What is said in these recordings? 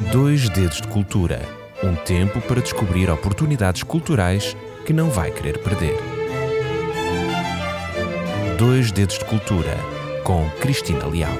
Dois Dedos de Cultura um tempo para descobrir oportunidades culturais que não vai querer perder. Dois Dedos de Cultura com Cristina Leal.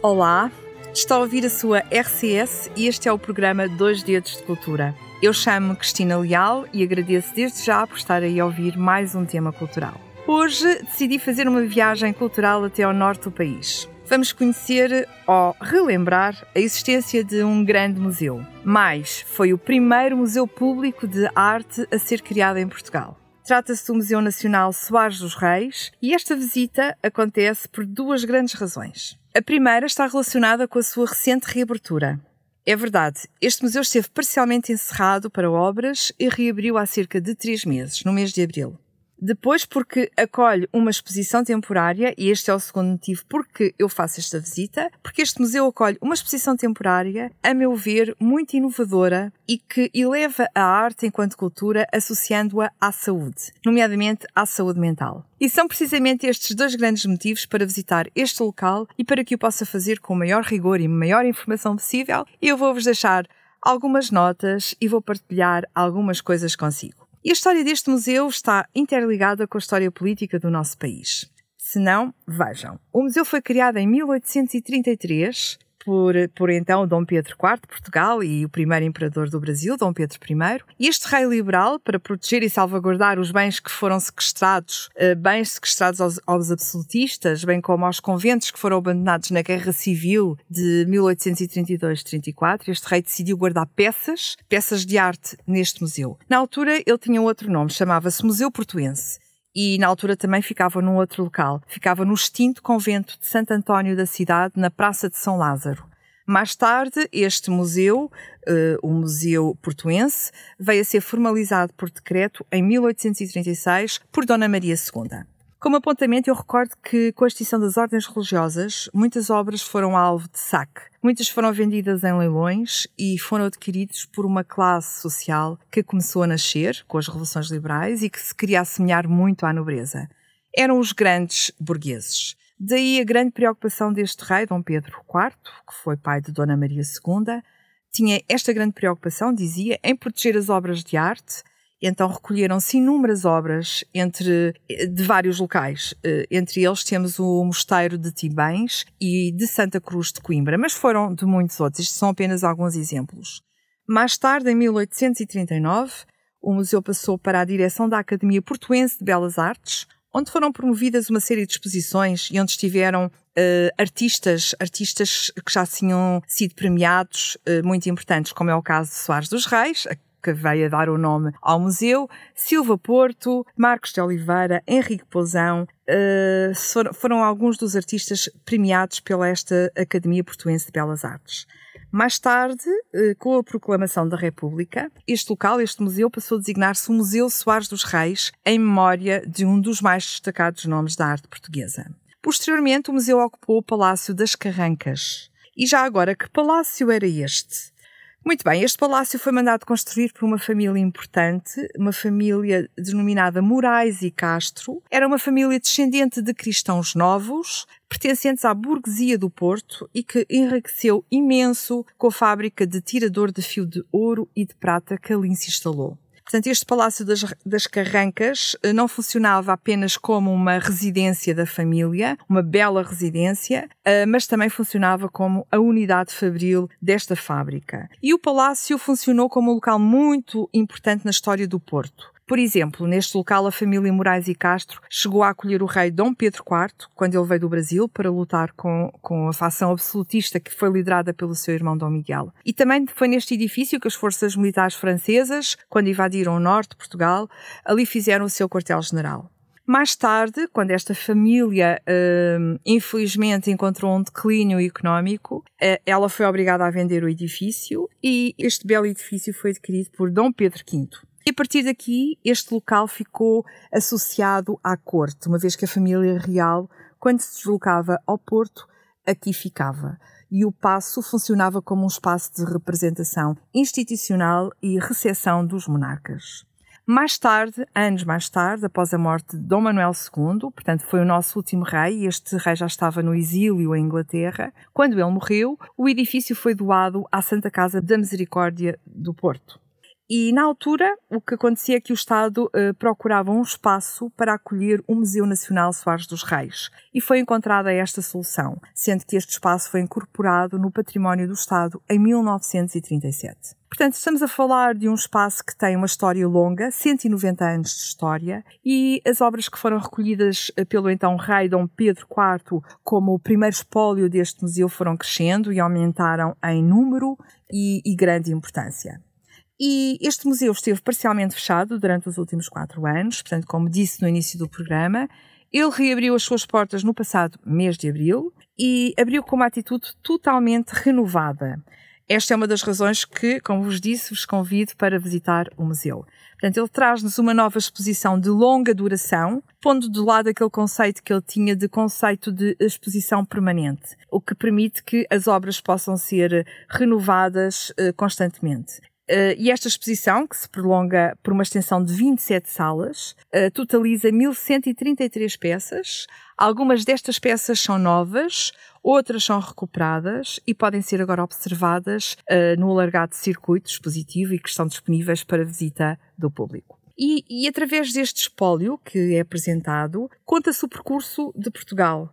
Olá, está a ouvir a sua RCS e este é o programa Dois Dedos de Cultura. Eu chamo-me Cristina Leal e agradeço desde já por estar aí a ouvir mais um tema cultural. Hoje decidi fazer uma viagem cultural até ao norte do país. Vamos conhecer ou relembrar a existência de um grande museu. Mais, foi o primeiro museu público de arte a ser criado em Portugal. Trata-se do Museu Nacional Soares dos Reis e esta visita acontece por duas grandes razões. A primeira está relacionada com a sua recente reabertura. É verdade, este museu esteve parcialmente encerrado para obras e reabriu há cerca de três meses, no mês de abril. Depois, porque acolhe uma exposição temporária, e este é o segundo motivo porque eu faço esta visita, porque este museu acolhe uma exposição temporária, a meu ver, muito inovadora e que eleva a arte enquanto cultura, associando-a à saúde, nomeadamente à saúde mental. E são precisamente estes dois grandes motivos para visitar este local e para que o possa fazer com o maior rigor e maior informação possível, eu vou-vos deixar algumas notas e vou partilhar algumas coisas consigo. E a história deste museu está interligada com a história política do nosso país. Se não, vejam. O museu foi criado em 1833 por, por então Dom Pedro IV de Portugal e o primeiro imperador do Brasil, Dom Pedro I. Este rei liberal, para proteger e salvaguardar os bens que foram sequestrados, eh, bens sequestrados aos, aos absolutistas, bem como aos conventos que foram abandonados na Guerra Civil de 1832-34, este rei decidiu guardar peças, peças de arte neste museu. Na altura ele tinha outro nome, chamava-se Museu Portuense e na altura também ficava num outro local. Ficava no extinto convento de Santo António da cidade, na Praça de São Lázaro. Mais tarde, este museu, uh, o Museu Portuense, veio a ser formalizado por decreto em 1836 por Dona Maria II. Como apontamento, eu recordo que, com a extinção das ordens religiosas, muitas obras foram alvo de saque. Muitas foram vendidas em leilões e foram adquiridos por uma classe social que começou a nascer com as revoluções liberais e que se queria assemelhar muito à nobreza. Eram os grandes burgueses. Daí a grande preocupação deste rei, Dom Pedro IV, que foi pai de Dona Maria II, tinha esta grande preocupação, dizia, em proteger as obras de arte então recolheram-se inúmeras obras entre, de vários locais. Eh, entre eles temos o Mosteiro de Tibães e de Santa Cruz de Coimbra, mas foram de muitos outros. Estes são apenas alguns exemplos. Mais tarde, em 1839, o museu passou para a direção da Academia Portuense de Belas Artes, onde foram promovidas uma série de exposições e onde estiveram uh, artistas, artistas que já tinham sido premiados, uh, muito importantes, como é o caso de Soares dos Reis, que veio a dar o nome ao museu, Silva Porto, Marcos de Oliveira, Henrique Pousão, uh, foram, alguns dos artistas premiados pela esta Academia Portuense de Belas Artes. Mais tarde, eh, com a proclamação da República, este local, este museu, passou a designar-se o Museu Soares dos Reis, em memória de um dos mais destacados nomes da arte portuguesa. Posteriormente, o museu ocupou o Palácio das Carrancas. E já agora, que palácio era este? Muito bem, este palácio foi mandado construir por uma família importante, uma família denominada Moraes e Castro. Era uma família descendente de cristãos novos, pertencentes à burguesia do Porto e que enriqueceu imenso com a fábrica de tirador de fio de ouro e de prata que ali se instalou. Portanto, este Palácio das, das, Carrancas eh, não funcionava apenas como uma residência da família, uma bela residência, eh, mas também funcionava como a unidade fabril desta fábrica. E o palácio funcionou como um local muito importante na história do Porto. Por exemplo, neste local a família Moraes e Castro chegou a acolher o rei Dom Pedro IV quando ele veio do Brasil para lutar com, com a facção absolutista que foi liderada pelo seu irmão Dom Miguel. E também foi neste edifício que as forças militares francesas, quando invadiram o norte de Portugal, ali fizeram o seu quartel-general. Mais tarde, quando esta família, uh, infelizmente, encontrou um declínio económico, uh, ela foi obrigada a vender o edifício e este belo edifício foi adquirido por Dom Pedro V. E a partir daqui, este local ficou associado à corte, uma vez que a família real, quando se deslocava ao Porto, aqui ficava. E o passo funcionava como um espaço de representação institucional e recepção dos monarcas. Mais tarde, anos mais tarde, após a morte de Dom Manuel II, portanto foi o nosso último rei, e este rei já estava no exílio em Inglaterra, quando ele morreu, o edifício foi doado à Santa Casa da Misericórdia do Porto. E na altura, o que acontecia é que o Estado eh, procurava um espaço para acolher o Museu Nacional Soares dos Reis. E foi encontrada esta solução, sendo que este espaço foi incorporado no património do Estado em 1937. Portanto, estamos a falar de um espaço que tem uma história longa, 190 anos de história, e as obras que foram recolhidas eh, pelo então rei Dom Pedro IV como o primeiro espólio deste museu foram crescendo e aumentaram em número e, e grande importância. E este museu esteve parcialmente fechado durante os últimos quatro anos, portanto, como disse no início do programa, ele reabriu as suas portas no passado mês de abril e abriu com uma atitude totalmente renovada. Esta é uma das razões que, como vos disse, vos convido para visitar o museu. Portanto, ele traz-nos uma nova exposição de longa duração, pondo de lado aquele conceito que ele tinha de conceito de exposição permanente, o que permite que as obras possam ser renovadas uh, constantemente. Uh, e esta exposição, que se prolonga por uma extensão de 27 salas, uh, totaliza 1133 peças. Algumas destas peças são novas, outras são recuperadas e podem ser agora observadas uh, no alargado circuito expositivo e que estão disponíveis para visita do público. E, e, através deste espólio que é apresentado, conta-se o percurso de Portugal,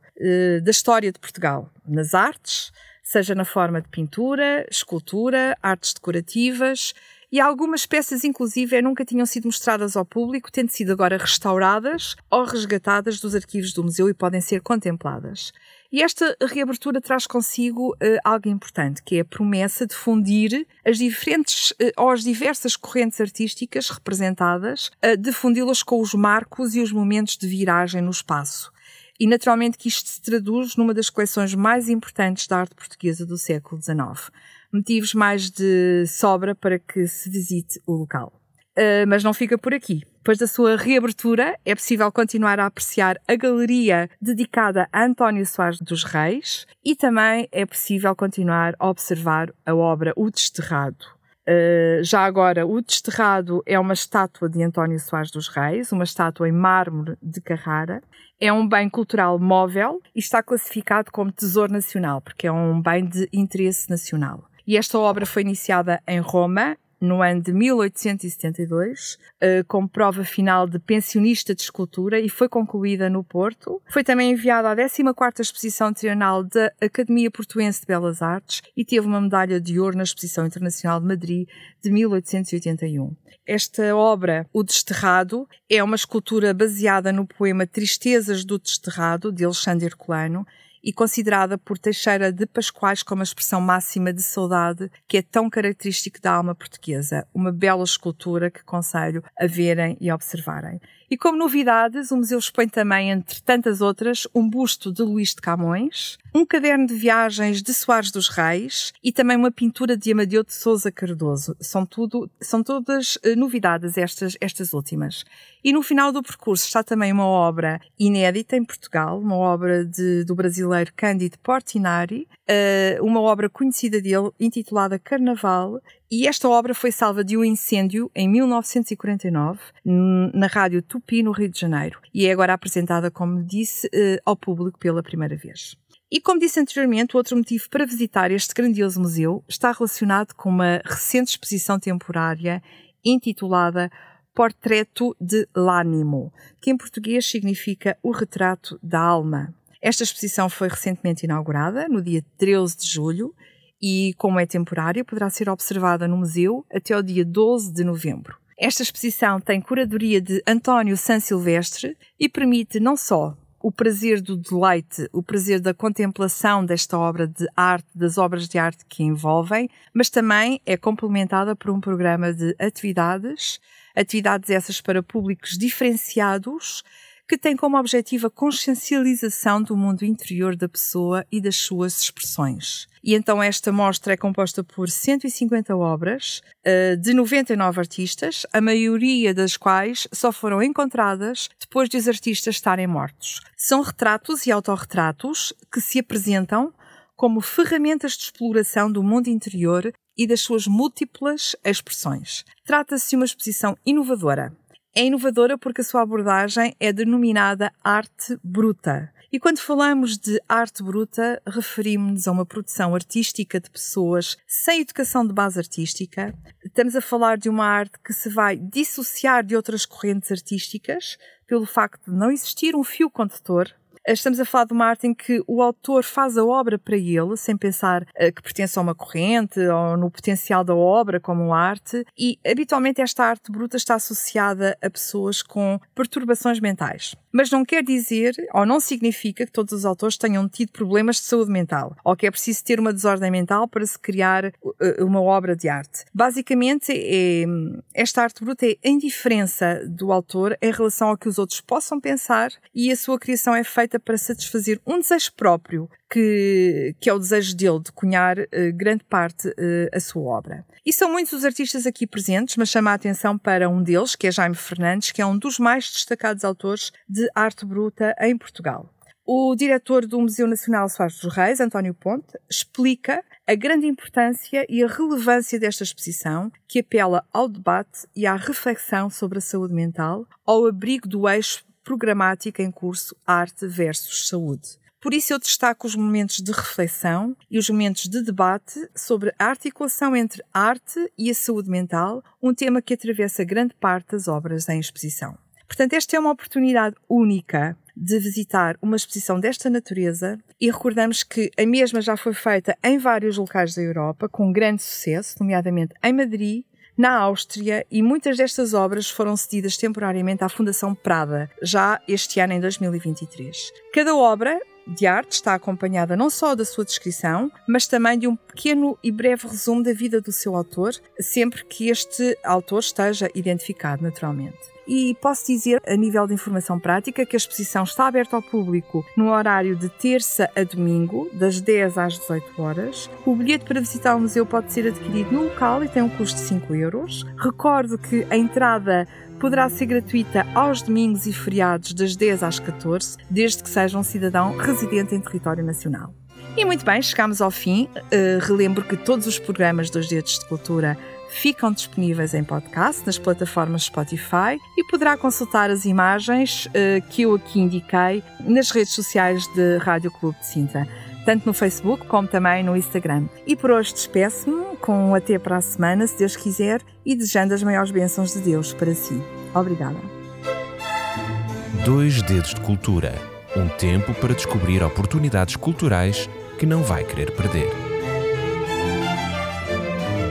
da história de Portugal, nas artes, seja na forma de pintura, escultura, artes decorativas e algumas peças, inclusive, nunca tinham sido mostradas ao público, tendo sido agora restauradas ou resgatadas dos arquivos do museu e podem ser contempladas. E esta reabertura traz consigo uh, algo importante, que é a promessa de fundir as diferentes uh, ou as diversas correntes artísticas representadas, uh, de fundi-las com os marcos e os momentos de viragem no espaço. E naturalmente que isto se traduz numa das coleções mais importantes da arte portuguesa do século XIX. Motivos mais de sobra para que se visite o local. Uh, mas não fica por aqui. Depois da sua reabertura, é possível continuar a apreciar a galeria dedicada a António Soares dos Reis e também é possível continuar a observar a obra O Desterrado. Uh, já agora, o Desterrado é uma estátua de António Soares dos Reis, uma estátua em mármore de Carrara, é um bem cultural móvel e está classificado como Tesouro Nacional, porque é um bem de interesse nacional. E esta obra foi iniciada em Roma no ano de 1872, eh, como prova final de pensionista de escultura e foi concluída no Porto. Foi também enviada à 14ª Exposição Trienal da Academia Portuense de Belas Artes e teve uma medalha de ouro na Exposição Internacional de Madrid de 1881. Esta obra, O Desterrado, é uma escultura baseada no poema Tristezas do Desterrado, de Alexandre Herculano, e considerada por Teixeira de Pascoais como a expressão máxima de saudade que é tão característico da alma portuguesa. Uma bela escultura que conselho a verem e observarem. E como novidades, o museu expõe também, entre tantas outras, um busto de Luís de Camões, um caderno de viagens de Soares dos Reis e também uma pintura de Amadeu de Souza Cardoso. São, tudo, são todas uh, novidades estas, estas últimas. E no final do percurso está também uma obra inédita em Portugal, uma obra de, do brasileiro Cândido Portinari, uh, uma obra conhecida dele intitulada Carnaval, e esta obra foi salva de um incêndio em 1949 na rádio Tupi, no Rio de Janeiro, e é agora apresentada, como disse, uh, ao público pela primeira vez. E como disse anteriormente, outro motivo para visitar este grandioso museu está relacionado com uma recente exposição temporária intitulada Portreto de l'Animo, que em português significa o retrato da alma. Esta exposição foi recentemente inaugurada, no dia 13 de julho, e, como é temporária, poderá ser observada no museu até o dia 12 de novembro. Esta exposição tem curadoria de António San Silvestre e permite não só o prazer do deleite, o prazer da contemplação desta obra de arte, das obras de arte que envolvem, mas também é complementada por um programa de atividades, atividades essas para públicos diferenciados, que tem como objetivo a consciencialização do mundo interior da pessoa e das suas expressões. E então esta mostra é composta por 150 obras uh, de 99 artistas, a maioria das quais só foram encontradas depois de os artistas estarem mortos. São retratos e autorretratos que se apresentam como ferramentas de exploração do mundo interior e das suas múltiplas expressões. Trata-se de uma exposição inovadora É inovadora porque a sua abordagem é denominada arte bruta. E quando falamos de arte bruta, referimos-nos a uma produção artística de pessoas sem educação de base artística. Estamos a falar de uma arte que se vai dissociar de outras correntes artísticas pelo facto de não existir um fio condutor Estamos a falar de uma arte em que o autor faz a obra para ele, sem pensar uh, que pertence a uma corrente ou no potencial da obra como arte, e habitualmente esta arte bruta está associada a pessoas com perturbações mentais. Mas não quer dizer, ou não significa, que todos os autores tenham tido problemas de saúde mental, ou que é preciso ter uma desordem mental para se criar uh, uma obra de arte. Basicamente, é, esta arte bruta é a indiferença do autor em relação ao que os outros possam pensar e a sua criação é feita feita para satisfazer um desejo próprio, que, que é o desejo dele de cunhar uh, grande parte uh, a sua obra. E são muitos os artistas aqui presentes, mas chama a atenção para um deles, que é Jaime Fernandes, que é um dos mais destacados autores de arte bruta em Portugal. O diretor do Museu Nacional Soares dos Reis, António Ponte, explica a grande importância e a relevância desta exposição, que apela ao debate e à reflexão sobre a saúde mental, ao abrigo do eixo programática em curso Arte versus Saúde. Por isso eu destaco os momentos de reflexão e os momentos de debate sobre a articulação entre arte e a saúde mental, um tema que atravessa grande parte das obras em exposição. Portanto, esta é uma oportunidade única de visitar uma exposição desta natureza e recordamos que a mesma já foi feita em vários locais da Europa com grande sucesso, nomeadamente em Madrid, na Áustria e muitas destas obras foram cedidas temporariamente à Fundação Prada, já este ano em 2023. Cada obra de arte está acompanhada não só da sua descrição, mas também de um pequeno e breve resumo da vida do seu autor, sempre que este autor esteja identificado naturalmente. E posso dizer, a nível de informação prática, que a exposição está aberta ao público no horário de terça a domingo, das 10 às 18 horas. O bilhete para visitar o museu pode ser adquirido no local e tem um custo de 5 euros. Recordo que a entrada poderá ser gratuita aos domingos e feriados das 10 às 14, desde que seja um cidadão residente em território nacional. E muito bem, chegamos ao fim. Uh, relembro que todos os programas dos Dedos de Cultura ficam disponíveis em podcast nas plataformas Spotify e poderá consultar as imagens uh, que eu aqui indiquei nas redes sociais de Rádio Clube de Sintra, tanto no Facebook como também no Instagram. E por hoje despeço-me com um até para a semana, se Deus quiser, e desejando as maiores bênçãos de Deus para si. Obrigada. Dois Dedos de Cultura um tempo para descobrir oportunidades culturais que não vai querer perder.